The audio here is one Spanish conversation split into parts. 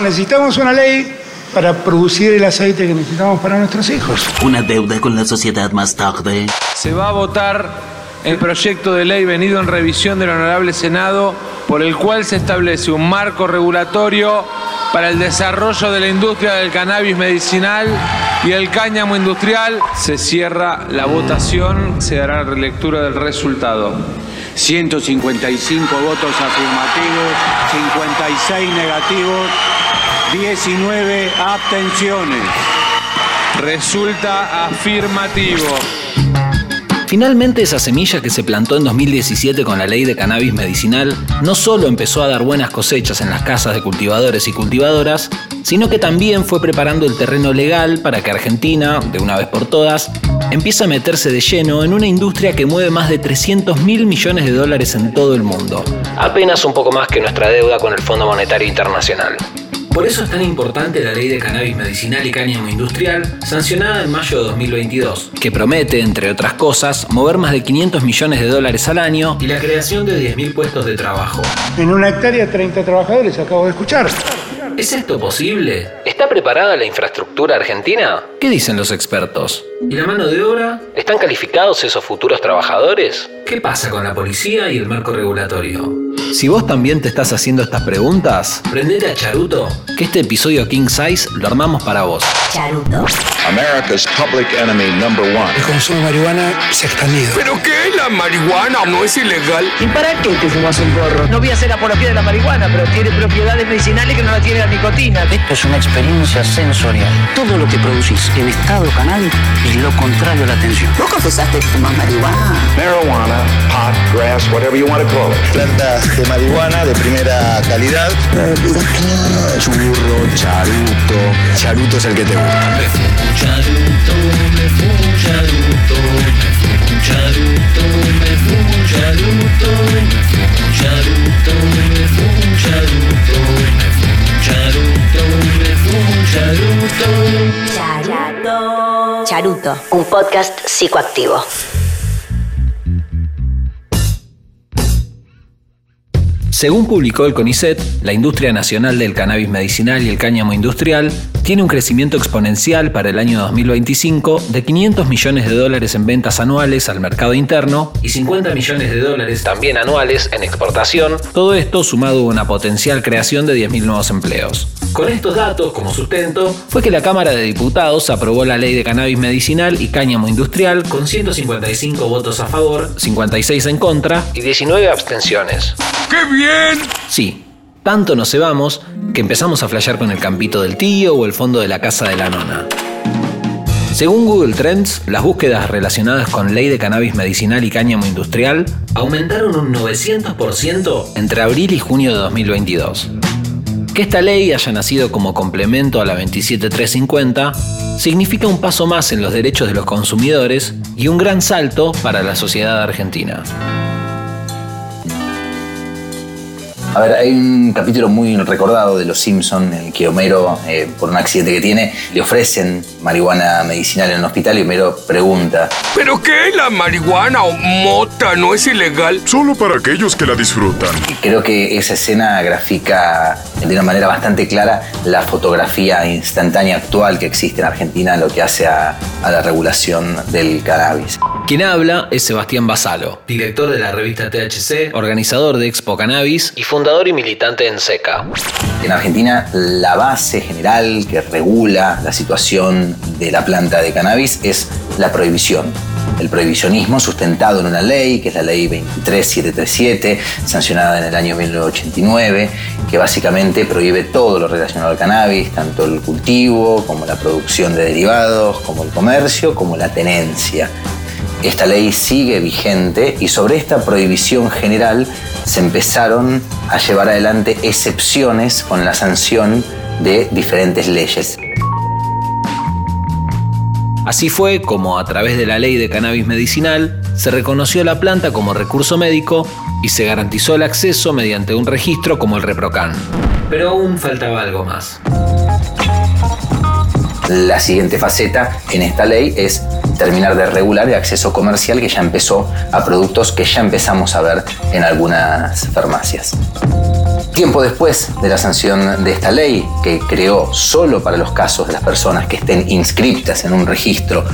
Necesitamos una ley para producir el aceite que necesitamos para nuestros hijos. Una deuda con la sociedad más tarde. Se va a votar el proyecto de ley venido en revisión del Honorable Senado por el cual se establece un marco regulatorio para el desarrollo de la industria del cannabis medicinal y el cáñamo industrial. Se cierra la votación, se dará relectura del resultado. 155 votos afirmativos, 56 negativos, 19 abstenciones. Resulta afirmativo. Finalmente esa semilla que se plantó en 2017 con la ley de cannabis medicinal no solo empezó a dar buenas cosechas en las casas de cultivadores y cultivadoras, sino que también fue preparando el terreno legal para que Argentina, de una vez por todas, empiece a meterse de lleno en una industria que mueve más de 300 mil millones de dólares en todo el mundo. Apenas un poco más que nuestra deuda con el Fondo Monetario Internacional. Por eso es tan importante la ley de cannabis medicinal y cáñamo industrial, sancionada en mayo de 2022, que promete, entre otras cosas, mover más de 500 millones de dólares al año y la creación de 10.000 puestos de trabajo. En una hectárea, 30 trabajadores, acabo de escuchar. ¿Es esto posible? ¿Está preparada la infraestructura argentina? ¿Qué dicen los expertos? ¿Y la mano de obra? ¿Están calificados esos futuros trabajadores? ¿Qué pasa con la policía y el marco regulatorio? Si vos también te estás haciendo estas preguntas, prendete a Charuto, que este episodio King Size lo armamos para vos. Charuto. America's public enemy number one. El consumo de marihuana se ha expandido. ¿Pero qué? ¿La marihuana no es ilegal? ¿Y para qué te fumas un porro? No voy a hacer apología de la marihuana, pero tiene propiedades medicinales que no la tiene la nicotina. Esto es una experiencia sensorial. Todo lo que producís en estado cannabis es lo contrario a la atención. ¿Vos confesaste que fumas marihuana? Marijuana, pot, grass, whatever you want to call it. Plantas de marihuana de primera calidad. Churro, charuto. Charuto es el que te gusta. Me fumo charuto, me fumo charuto, me fumo charuto, me fumo charuto, me fumo charuto, me fumo charuto, me fumo charuto, me fumo charuto. Charuto. Charuto, un podcast psicoactivo. Según publicó el CONICET, la industria nacional del cannabis medicinal y el cáñamo industrial tiene un crecimiento exponencial para el año 2025 de 500 millones de dólares en ventas anuales al mercado interno y 50 millones de dólares también anuales en exportación, todo esto sumado a una potencial creación de 10.000 nuevos empleos. Con estos datos como sustento, fue que la Cámara de Diputados aprobó la ley de cannabis medicinal y cáñamo industrial con 155 votos a favor, 56 en contra y 19 abstenciones. ¡Qué bien! Sí, tanto nos cebamos que empezamos a flashear con el campito del tío o el fondo de la casa de la nona. Según Google Trends, las búsquedas relacionadas con ley de cannabis medicinal y cáñamo industrial aumentaron un 900% entre abril y junio de 2022. Que esta ley haya nacido como complemento a la 27350 significa un paso más en los derechos de los consumidores y un gran salto para la sociedad argentina. A ver, hay un capítulo muy recordado de Los Simpson en el que Homero, eh, por un accidente que tiene, le ofrecen marihuana medicinal en un hospital y Homero pregunta. ¿Pero qué? ¿La marihuana o mota no es ilegal? Solo para aquellos que la disfrutan. Creo que esa escena grafica de una manera bastante clara la fotografía instantánea actual que existe en Argentina en lo que hace a, a la regulación del cannabis. Quien habla es Sebastián Basalo, director de la revista THC, organizador de Expo Cannabis y fundador y militante en SECA. En Argentina, la base general que regula la situación de la planta de cannabis es la prohibición. El prohibicionismo sustentado en una ley, que es la ley 23737, sancionada en el año 1989, que básicamente prohíbe todo lo relacionado al cannabis, tanto el cultivo como la producción de derivados, como el comercio, como la tenencia. Esta ley sigue vigente y sobre esta prohibición general se empezaron a llevar adelante excepciones con la sanción de diferentes leyes. Así fue como a través de la ley de cannabis medicinal se reconoció la planta como recurso médico y se garantizó el acceso mediante un registro como el ReproCan. Pero aún faltaba algo más. La siguiente faceta en esta ley es terminar de regular el acceso comercial que ya empezó a productos que ya empezamos a ver en algunas farmacias. Tiempo después de la sanción de esta ley, que creó solo para los casos de las personas que estén inscriptas en un registro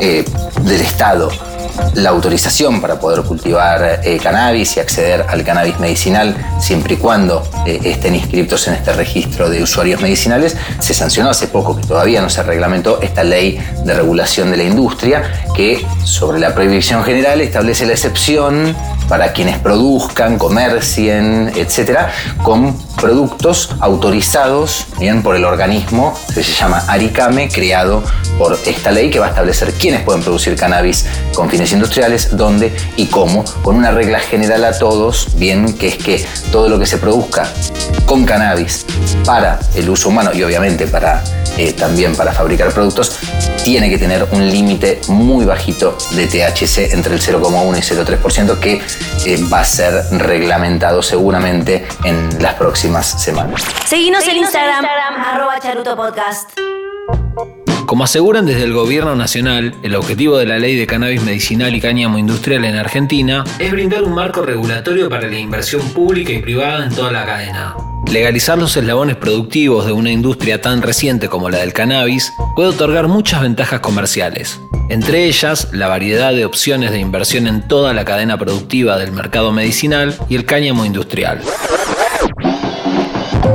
eh, del Estado la autorización para poder cultivar eh, cannabis y acceder al cannabis medicinal siempre y cuando eh, estén inscritos en este registro de usuarios medicinales, se sancionó hace poco, que todavía no se reglamentó, esta ley de regulación de la industria que sobre la prohibición general establece la excepción para quienes produzcan, comercien, etcétera, con productos autorizados bien por el organismo que se llama ARICAME, creado por esta ley que va a establecer quiénes pueden producir cannabis con fines industriales, dónde y cómo, con una regla general a todos, bien, que es que todo lo que se produzca con cannabis para el uso humano y obviamente para eh, también para fabricar productos, tiene que tener un límite muy bajito de THC entre el 0,1 y 0,3% que eh, va a ser reglamentado seguramente en las próximas semanas. Seguinos en Instagram, arroba Charuto Podcast. Como aseguran desde el gobierno nacional, el objetivo de la ley de cannabis medicinal y cáñamo industrial en Argentina es brindar un marco regulatorio para la inversión pública y privada en toda la cadena. Legalizar los eslabones productivos de una industria tan reciente como la del cannabis puede otorgar muchas ventajas comerciales, entre ellas la variedad de opciones de inversión en toda la cadena productiva del mercado medicinal y el cáñamo industrial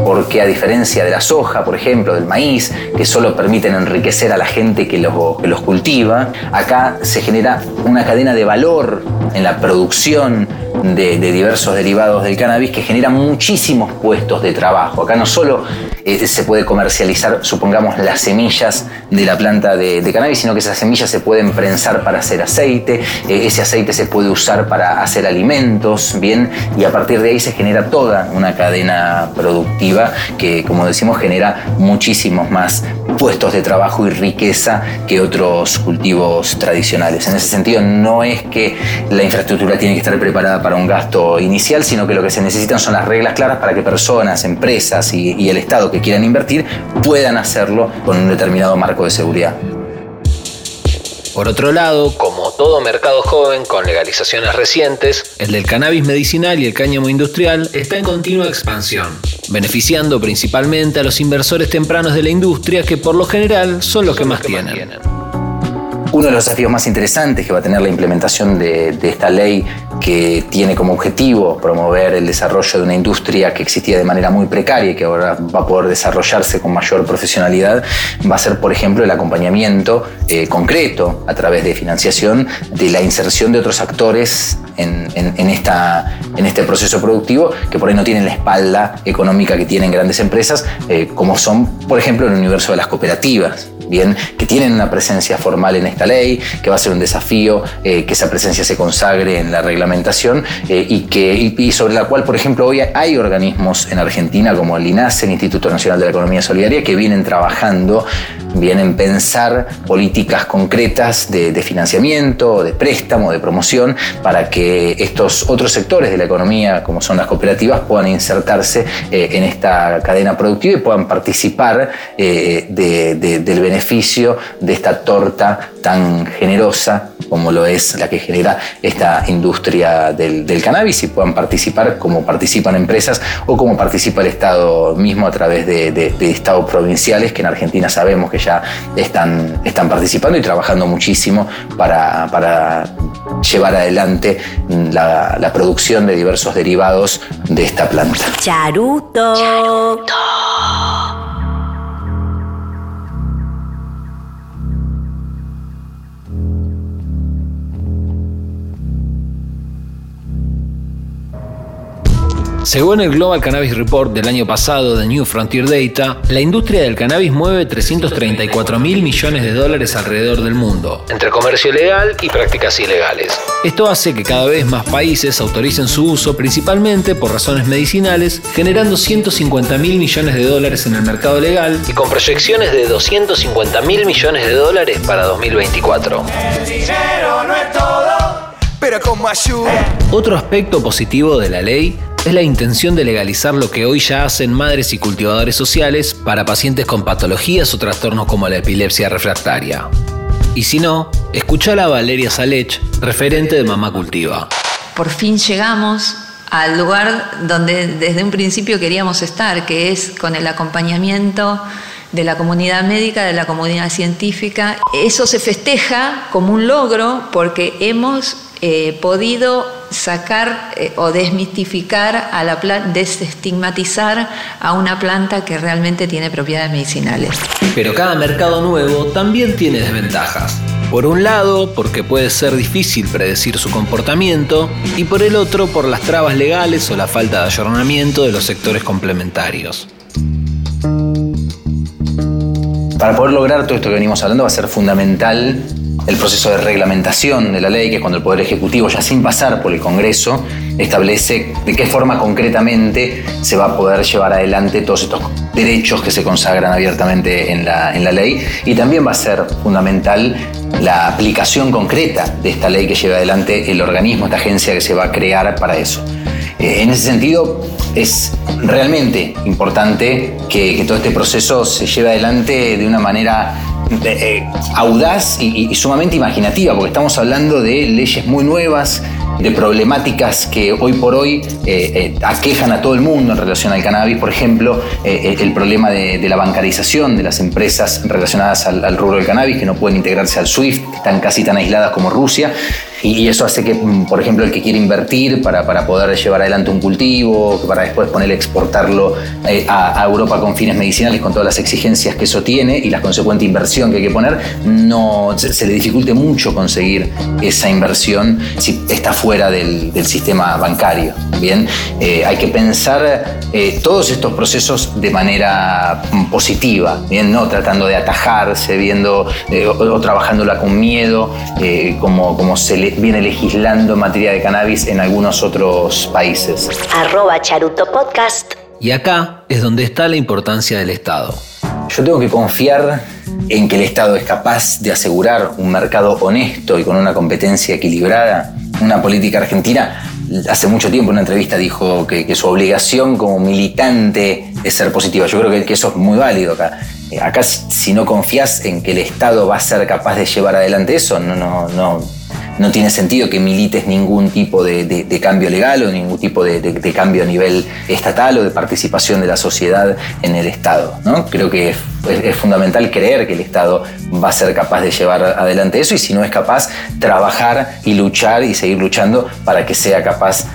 porque a diferencia de la soja, por ejemplo, del maíz, que solo permiten enriquecer a la gente que los, que los cultiva, acá se genera una cadena de valor en la producción de, diversos derivados del cannabis que generan muchísimos puestos de trabajo. Acá no solo eh, se puede comercializar, supongamos, las semillas de la planta de, cannabis, sino que esas semillas se pueden prensar para hacer aceite, eh, ese aceite se puede usar para hacer alimentos, bien, y a partir de ahí se genera toda una cadena productiva que, como decimos, genera muchísimos más puestos de trabajo y riqueza que otros cultivos tradicionales. En ese sentido, no es que la infraestructura tiene que estar preparada para un gasto inicial, sino que lo que se necesitan son las reglas claras para que personas, empresas y, y el Estado que quieran invertir puedan hacerlo con un determinado marco de seguridad. Por otro lado, como todo mercado joven con legalizaciones recientes, el del cannabis medicinal y el cáñamo industrial está en continua expansión, beneficiando principalmente a los inversores tempranos de la industria que por lo general son los que más tienen. Uno de los desafíos más interesantes que va a tener la implementación de, esta ley que tiene como objetivo promover el desarrollo de una industria que existía de manera muy precaria y que ahora va a poder desarrollarse con mayor profesionalidad, va a ser, por ejemplo, el acompañamiento eh, concreto a través de financiación de la inserción de otros actores en, esta, en este proceso productivo que por ahí no tienen la espalda económica que tienen grandes empresas, eh, como son, por ejemplo, el universo de las cooperativas bien, que tienen una presencia formal en esta ley, que va a ser un desafío eh, que esa presencia se consagre en la reglamentación eh, y, que, y, sobre la cual, por ejemplo, hoy hay organismos en Argentina como el INASE, el Instituto Nacional de la Economía Solidaria, que vienen trabajando, vienen pensar políticas concretas de, financiamiento, de préstamo, de promoción, para que estos otros sectores de la economía, como son las cooperativas, puedan insertarse eh, en esta cadena productiva y puedan participar del beneficio beneficio de esta torta tan generosa como lo es la que genera esta industria del, cannabis y puedan participar como participan empresas o como participa el Estado mismo a través de, estados provinciales que en Argentina sabemos que ya están, están participando y trabajando muchísimo para, para llevar adelante la, la, producción de diversos derivados de esta planta. Charuto. Charuto. Según el Global Cannabis Report del año pasado de New Frontier Data, la industria del cannabis mueve 334 mil millones de dólares alrededor del mundo, entre comercio legal y prácticas ilegales. Esto hace que cada vez más países autoricen su uso principalmente por razones medicinales, generando 150 mil millones de dólares en el mercado legal y con proyecciones de 250 mil millones de dólares para 2024. El dinero no es todo, pero con ayuda. Otro aspecto positivo de la ley es la intención de legalizar lo que hoy ya hacen madres y cultivadores sociales para pacientes con patologías o trastornos como la epilepsia refractaria. Y si no, escucha a Valeria Salech, referente de Mamá Cultiva. Por fin llegamos al lugar donde desde un principio queríamos estar, que es con el acompañamiento de la comunidad médica, de la comunidad científica. Eso se festeja como un logro porque hemos eh, podido sacar eh, o desmistificar a la planta, desestigmatizar a una planta que realmente tiene propiedades medicinales. Pero cada mercado nuevo también tiene desventajas. Por un lado, porque puede ser difícil predecir su comportamiento, y por el otro, por las trabas legales o la falta de ayornamiento de los sectores complementarios. Para poder lograr todo esto que venimos hablando va a ser fundamental el proceso de reglamentación de la ley, que es cuando el Poder Ejecutivo, ya sin pasar por el Congreso, establece de qué forma concretamente se va a poder llevar adelante todos estos derechos que se consagran abiertamente en la, en la ley. Y también va a ser fundamental la aplicación concreta de esta ley que lleva adelante el organismo, esta agencia que se va a crear para eso. Eh, en ese sentido, es realmente importante que, que todo este proceso se lleve adelante de una manera eh, audaz y, sumamente imaginativa, porque estamos hablando de leyes muy nuevas, de problemáticas que hoy por hoy eh, eh, aquejan a todo el mundo en relación al cannabis, por ejemplo, el problema de, de, la bancarización de las empresas relacionadas al, al, rubro del cannabis, que no pueden integrarse al SWIFT, que están casi tan aisladas como Rusia, y, eso hace que, mm, por ejemplo, el que quiere invertir para, para poder llevar adelante un cultivo, para después poner exportarlo a, a, Europa con fines medicinales, con todas las exigencias que eso tiene y la consecuente inversión que hay que poner, no, se, le dificulte mucho conseguir esa inversión si está fuera del, del sistema bancario. Bien, eh, hay que pensar eh, todos estos procesos de manera positiva, bien, no tratando de atajarse, viendo eh, o, o, trabajándola con miedo, como, como se le viene legislando en materia de cannabis en algunos otros países. Arroba Charuto Podcast. Y acá es donde está la importancia del Estado. Yo tengo que confiar en que el Estado es capaz de asegurar un mercado honesto y con una competencia equilibrada. Una política argentina hace mucho tiempo en una entrevista dijo que, que, su obligación como militante es ser positiva. Yo creo que, que eso es muy válido acá. Eh, acá si no confías en que el Estado va a ser capaz de llevar adelante eso, no, no, no, no tiene sentido que milites ningún tipo de, de, cambio legal o ningún tipo de, de, cambio a nivel estatal o de participación de la sociedad en el Estado. ¿no? Creo que es, fundamental creer que el Estado va a ser capaz de llevar adelante eso y si no es capaz, trabajar y luchar y seguir luchando para que sea capaz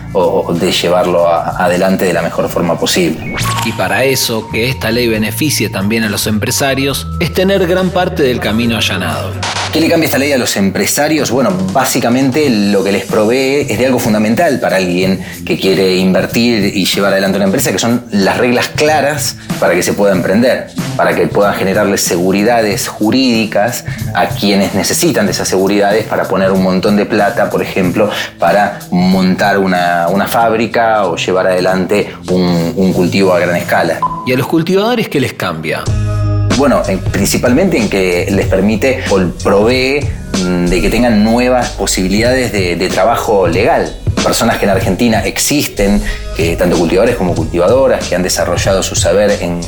de llevarlo adelante de la mejor forma posible. Y para eso, que esta ley beneficie también a los empresarios, es tener gran parte del camino allanado. ¿Qué le cambia esta ley a los empresarios? Bueno, básicamente lo que les provee es de algo fundamental para alguien que quiere invertir y llevar adelante una empresa, que son las reglas claras para que se pueda emprender, para que puedan generarles seguridades jurídicas a quienes necesitan de esas seguridades para poner un montón de plata, por ejemplo, para montar una, una fábrica o llevar adelante un, un cultivo a gran escala. ¿Y a los cultivadores qué les cambia? Bueno, principalmente en que les permite o provee mm, de que tengan nuevas posibilidades de, de trabajo legal personas que en Argentina existen, que, tanto cultivadores como cultivadoras, que han desarrollado su saber en,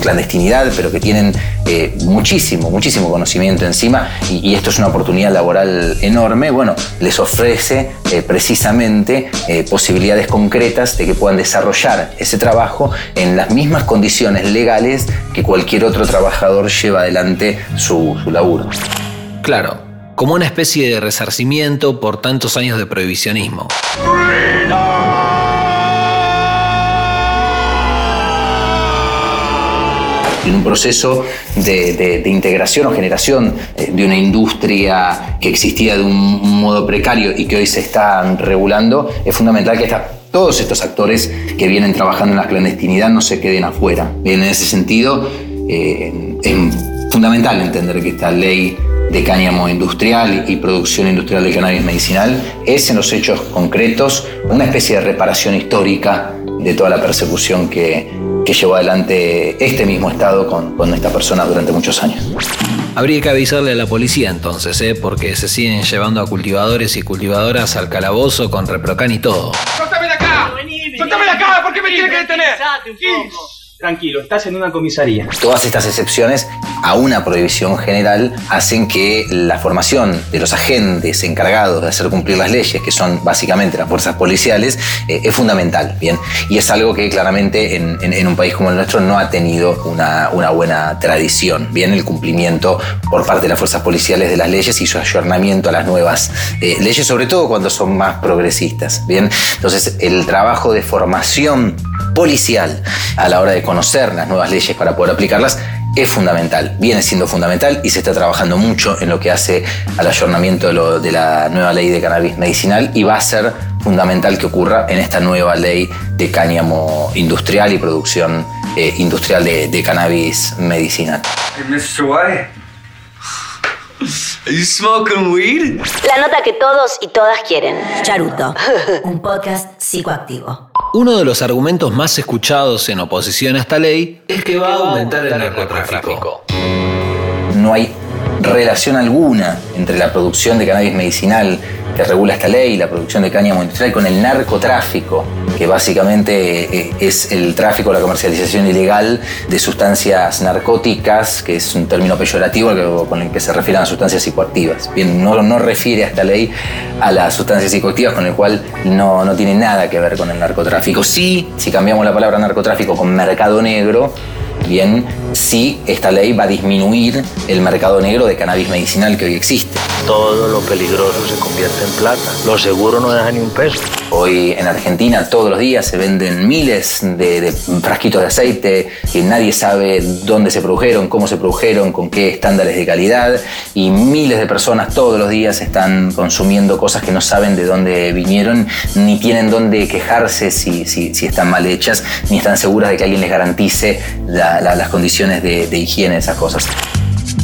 clandestinidad, pero que tienen eh, muchísimo, muchísimo conocimiento encima, y, esto es una oportunidad laboral enorme, bueno, les ofrece eh, precisamente eh, posibilidades concretas de que puedan desarrollar ese trabajo en las mismas condiciones legales que cualquier otro trabajador lleva adelante su, su laburo. Claro, como una especie de resarcimiento por tantos años de prohibicionismo. en un proceso de, integración o generación eh, de una industria que existía de un modo precario y que hoy se está regulando, es fundamental que esta, todos estos actores que vienen trabajando en la clandestinidad no se queden afuera. En ese sentido, eh, es fundamental entender que esta ley de cáñamo industrial y producción industrial de cannabis medicinal es en los hechos concretos una especie de reparación histórica de toda la persecución que, que llevó adelante este mismo Estado con, con esta persona durante muchos años. Habría que avisarle a la policía entonces, ¿eh? porque se siguen llevando a cultivadores y cultivadoras al calabozo con reprocan y todo. ¡Sótame de acá! ¡Sótame de acá! ¿Por qué me tiene que detener? Tranquilo, estás en una comisaría. Todas estas excepciones a una prohibición general hacen que la formación de los agentes encargados de hacer cumplir las leyes, que son básicamente las fuerzas policiales, eh, es fundamental, ¿bien? Y es algo que claramente en, un país como el nuestro no ha tenido una, una buena tradición, ¿bien? El cumplimiento por parte de las fuerzas policiales de las leyes y su ayornamiento a las nuevas eh, leyes, sobre todo cuando son más progresistas, ¿bien? Entonces, el trabajo de formación policial a la hora de conocer las nuevas leyes para poder aplicarlas es fundamental, viene siendo fundamental y se está trabajando mucho en lo que hace al ayornamiento de, la nueva ley de cannabis medicinal y va a ser fundamental que ocurra en esta nueva ley de cáñamo industrial y producción eh, industrial de cannabis medicinal. Are you smoking weed? La nota que todos y todas quieren. Charuto, un podcast psicoactivo. Uno de los argumentos más escuchados en oposición a esta ley es que va a aumentar el narcotráfico. no hay relación alguna entre la producción de cannabis medicinal que regula esta ley y la producción de cáñamo industrial con el narcotráfico, que básicamente eh, es el tráfico, la comercialización ilegal de sustancias narcóticas, que es un término peyorativo con el que se refieren a sustancias psicoactivas. Bien, no, no refiere a esta ley a las sustancias psicoactivas, con el cual no, no tiene nada que ver con el narcotráfico. Sí, si cambiamos la palabra narcotráfico con mercado negro, bien, sí, esta ley va a disminuir el mercado negro de cannabis medicinal que hoy existe. Todo lo peligroso se convierte en plata. Lo seguro no deja ni un peso. Hoy en Argentina todos los días se venden miles de, de frasquitos de aceite que nadie sabe dónde se produjeron, cómo se produjeron, con qué estándares de calidad y miles de personas todos los días están consumiendo cosas que no saben de dónde vinieron ni tienen dónde quejarse si, si- si están mal hechas ni están seguras de que alguien les garantice la- la- las condiciones de, de higiene de esas cosas.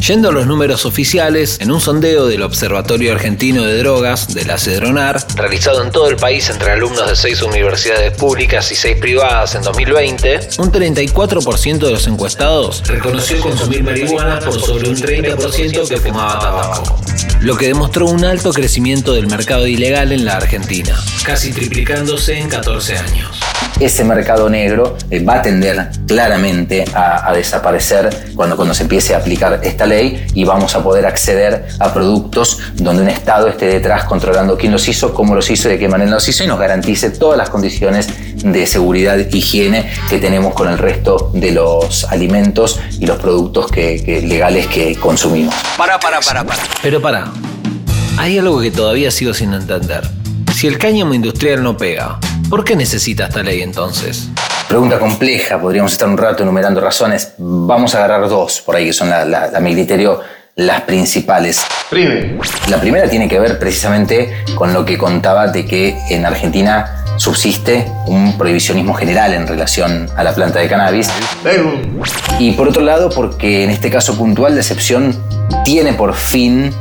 Yendo a los números oficiales, en un sondeo del Observatorio Argentino de Drogas, de la CEDRONAR, realizado en todo el país entre alumnos de seis universidades públicas y seis privadas en 2020, un 34% de los encuestados reconoció consumir marihuana por sobre un 30% que fumaba tabaco, lo que demostró un alto crecimiento del mercado ilegal en la Argentina, casi triplicándose en 14 años. Ese mercado negro eh, va a tender claramente a, a desaparecer cuando, cuando se empiece a aplicar esta ley y vamos a poder acceder a productos donde un Estado esté detrás controlando quién los hizo, cómo los hizo y de qué manera los hizo y nos garantice todas las condiciones de seguridad e higiene que tenemos con el resto de los alimentos y los productos que- que- legales que consumimos. Para, para, para, para. Pero para. Hay algo que todavía sigo sin entender. Si el cáñamo industrial no pega, ¿por qué necesita esta ley entonces? Pregunta compleja, podríamos estar un rato enumerando razones. Vamos a agarrar dos por ahí que son, la- la- a mi criterio, las principales. La primera tiene que ver precisamente con lo que contaba de que en Argentina subsiste un prohibicionismo general en relación a la planta de cannabis. Y por otro lado, porque en este caso puntual la excepción tiene por fin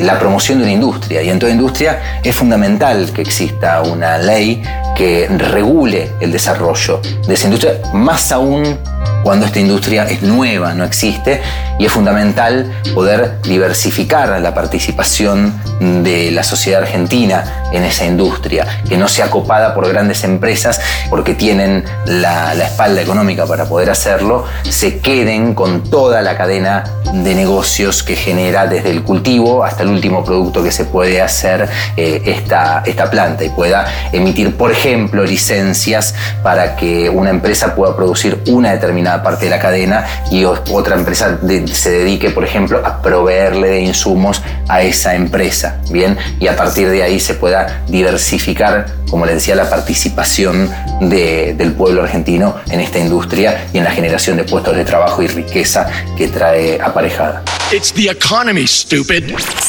la promoción de una industria. Y en toda industria es fundamental que exista una ley que regule el desarrollo de esa industria, más aún cuando esta industria es nueva, no existe, y es fundamental poder diversificar la participación de la sociedad argentina en esa industria, que no sea copada por grandes empresas porque tienen la, espalda económica para poder hacerlo, se queden con toda la cadena de negocios que genera desde el cultivo hasta el último producto que se puede hacer eh, esta, esta planta y pueda emitir, por ejemplo, licencias para que una empresa pueda producir una determinada parte de la cadena y otra empresa de- se dedique, por ejemplo, a proveerle de insumos a esa empresa, ¿bien? Y a partir de ahí se pueda diversificar, como le decía, la participación de- del pueblo argentino en esta industria y en la generación de puestos de trabajo y riqueza que trae aparejada. It's the economy, stupid.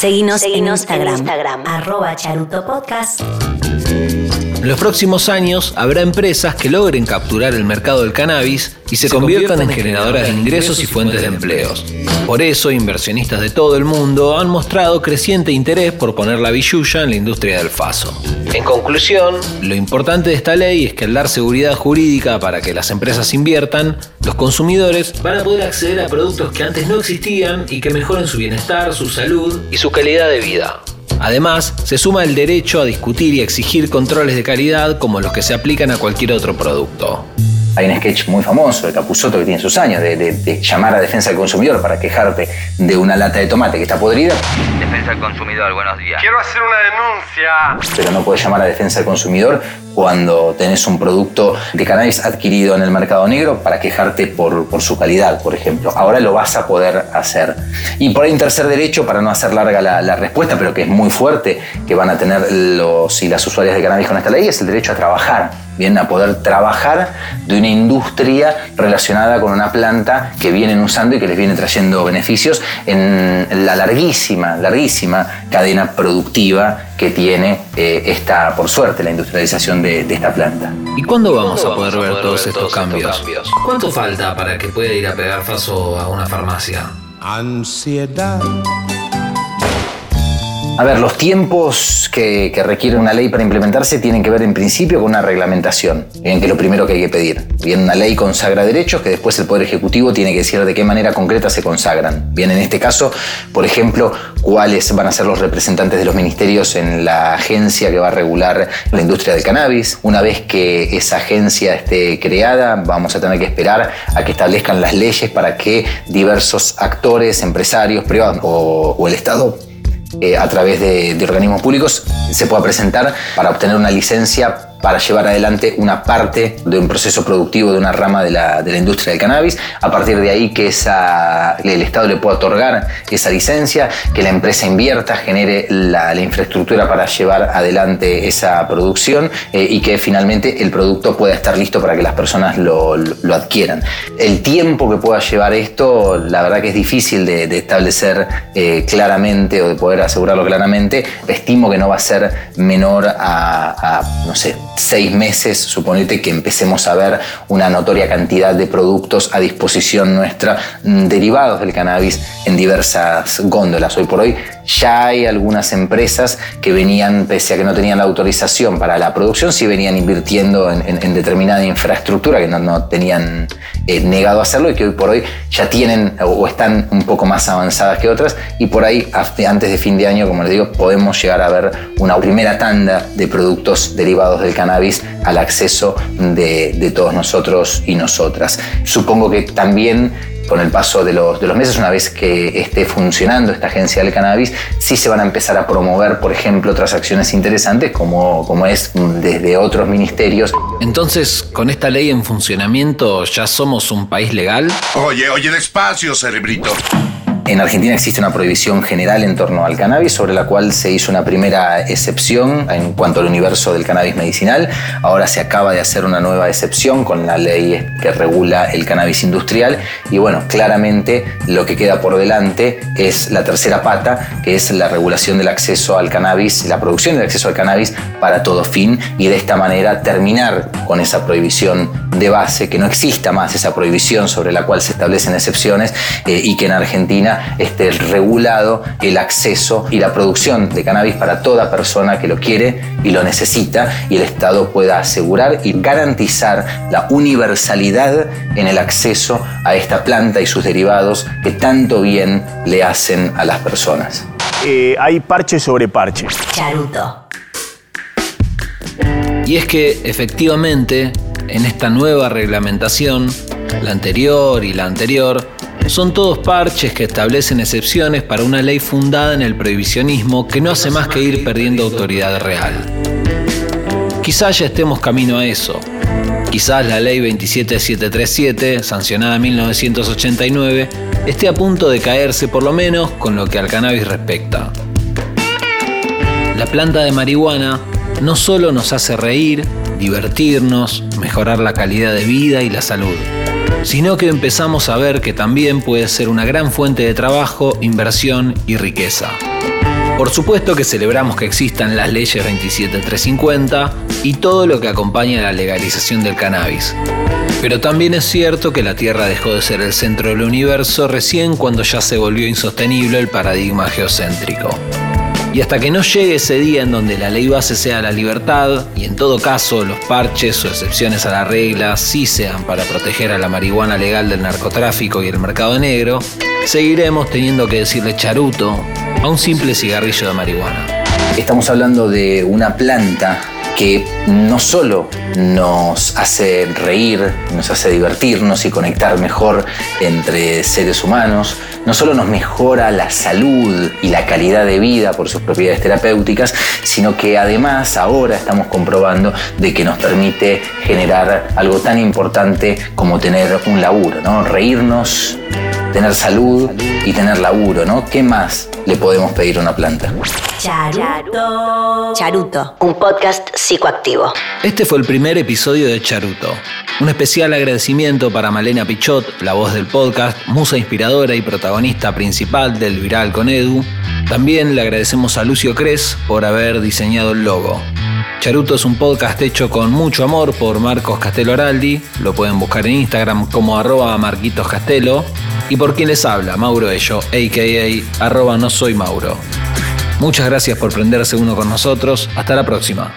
Seguinos, en Instagram, arroba Charuto Podcast. En los próximos años habrá empresas que logren capturar el mercado del cannabis y se, conviertan en generadoras de ingresos y fuentes de empleos. Por eso, inversionistas de todo el mundo han mostrado creciente interés por poner la billulla en la industria del faso. En conclusión, lo importante de esta ley es que al dar seguridad jurídica para que las empresas inviertan, los consumidores van a poder acceder a productos que antes no existían y que mejoren su bienestar, su salud y su calidad de vida. Además, se suma el derecho a discutir y exigir controles de calidad como los que se aplican a cualquier otro producto. Hay un sketch muy famoso de Capusotto que tiene sus años, de, de- de llamar a defensa del consumidor para quejarte de una lata de tomate que está podrida, Defensa del consumidor, buenos días. Quiero hacer una denuncia. pero no puedes llamar a defensa del consumidor cuando tenés un producto de cannabis adquirido en el mercado negro para quejarte por, su calidad, por ejemplo. Ahora lo vas a poder hacer. Y por ahí un tercer derecho, para no hacer larga la, respuesta, pero que es muy fuerte, que van a tener los y las usuarias de cannabis con esta ley, es el derecho a trabajar. Bien, a poder trabajar de una industria relacionada con una planta que vienen usando y que les viene trayendo beneficios en la larguísima, larguísima cadena productiva que tiene eh, esta, por suerte, la industrialización de, de esta planta. ¿Y cuándo vamos a poder ver todos estos cambios? ¿Cuánto falta para que pueda ir a pegar paso a una farmacia? Ansiedad. A ver, los tiempos que, requiere una ley para implementarse tienen que ver en principio con una reglamentación, bien, que es lo primero que hay que pedir. Bien, una ley consagra derechos que después el Poder Ejecutivo tiene que decir de qué manera concreta se consagran. Bien, en este caso, por ejemplo, cuáles van a ser los representantes de los ministerios en la agencia que va a regular la industria del cannabis. Una vez que esa agencia esté creada, vamos a tener que esperar a que establezcan las leyes para que diversos actores, empresarios, privados o el Estado eh, a través de, de organismos públicos se pueda presentar para obtener una licencia para llevar adelante una parte de un proceso productivo de una rama de la, industria del cannabis. A partir de ahí que el Estado le pueda otorgar esa licencia, que la empresa invierta, genere la, infraestructura para llevar adelante esa producción eh, y que finalmente el producto pueda estar listo para que las personas lo, adquieran. El tiempo que pueda llevar esto, la verdad que es difícil de, de establecer eh, claramente o de poder asegurarlo claramente. Estimo que no va a ser menor a, a, no sé, seis meses, suponete que empecemos a ver una notoria cantidad de productos a disposición nuestra mm, derivados del cannabis en diversas góndolas. Hoy por hoy ya hay algunas empresas que venían, pese a que no tenían la autorización para la producción, sí venían invirtiendo en, determinada infraestructura que no, tenían eh, negado hacerlo y que hoy por hoy ya tienen o, están un poco más avanzadas que otras y por ahí antes de fin de año, como les digo, podemos llegar a ver una primera tanda de productos derivados del cannabis al acceso de todos nosotros y nosotras. Supongo que también con el paso de los, de los meses, una vez que esté funcionando esta agencia del cannabis, sí se van a empezar a promover, por ejemplo, otras acciones interesantes como, como es desde otros ministerios. Entonces, con esta ley en funcionamiento, ¿ya somos un país legal? Oye, oye, despacio, cerebrito. En Argentina existe una prohibición general en torno al cannabis, sobre la cual se hizo una primera excepción en cuanto al universo del cannabis medicinal. Ahora se acaba de hacer una nueva excepción con la ley que regula el cannabis industrial. Y bueno, claramente lo que queda por delante es la tercera pata, que es la regulación del acceso al cannabis, la producción del acceso al cannabis para todo fin. Y de esta manera terminar con esa prohibición de base, que no exista más esa prohibición sobre la cual se establecen excepciones eh, y que en Argentina esté regulado el acceso y la producción de cannabis para toda persona que lo quiere y lo necesita y el Estado pueda asegurar y garantizar la universalidad en el acceso a esta planta y sus derivados que tanto bien le hacen a las personas. Eh, hay parche sobre parche. Charuto. Y es que efectivamente, en esta nueva reglamentación, la anterior y la anterior, son todos parches que establecen excepciones para una ley fundada en el prohibicionismo que no hace más que ir perdiendo autoridad real. Quizás ya estemos camino a eso. Quizás la ley 27737, sancionada en 1989, esté a punto de caerse por lo menos con lo que al cannabis respecta. La planta de marihuana no solo nos hace reír, divertirnos, mejorar la calidad de vida y la salud, sino que empezamos a ver que también puede ser una gran fuente de trabajo, inversión y riqueza. Por supuesto que celebramos que existan las leyes 27350 y todo lo que acompaña a la legalización del cannabis. Pero también es cierto que la Tierra dejó de ser el centro del universo recién cuando ya se volvió insostenible el paradigma geocéntrico. Y hasta que no llegue ese día en donde la ley base sea la libertad, y en todo caso los parches o excepciones a la regla sí sean para proteger a la marihuana legal del narcotráfico y el mercado negro, seguiremos teniendo que decirle charuto a un simple cigarrillo de marihuana. Estamos hablando de una planta que no solo nos hace reír, nos hace divertirnos y conectar mejor entre seres humanos, no solo nos mejora la salud y la calidad de vida por sus propiedades terapéuticas, sino que además ahora estamos comprobando de que nos permite generar algo tan importante como tener un laburo, ¿no? Reírnos, tener salud y tener laburo, ¿no? ¿Qué más le podemos pedir a una planta? Charuto. Charuto, un podcast psicoactivo. Este fue el primer episodio de Charuto. Un especial agradecimiento para Malena Pichot, la voz del podcast, musa inspiradora y protagonista principal del Viral con Edu. También le agradecemos a Lucio Cres por haber diseñado el logo. Charuto es un podcast hecho con mucho amor por Marcos Castelo Araldi, lo pueden buscar en Instagram como arroba Marquitos Castelo, y por quien les habla, Mauro Ello, a.k.a. arroba no soy Mauro. Muchas gracias por prenderse uno con nosotros. Hasta la próxima.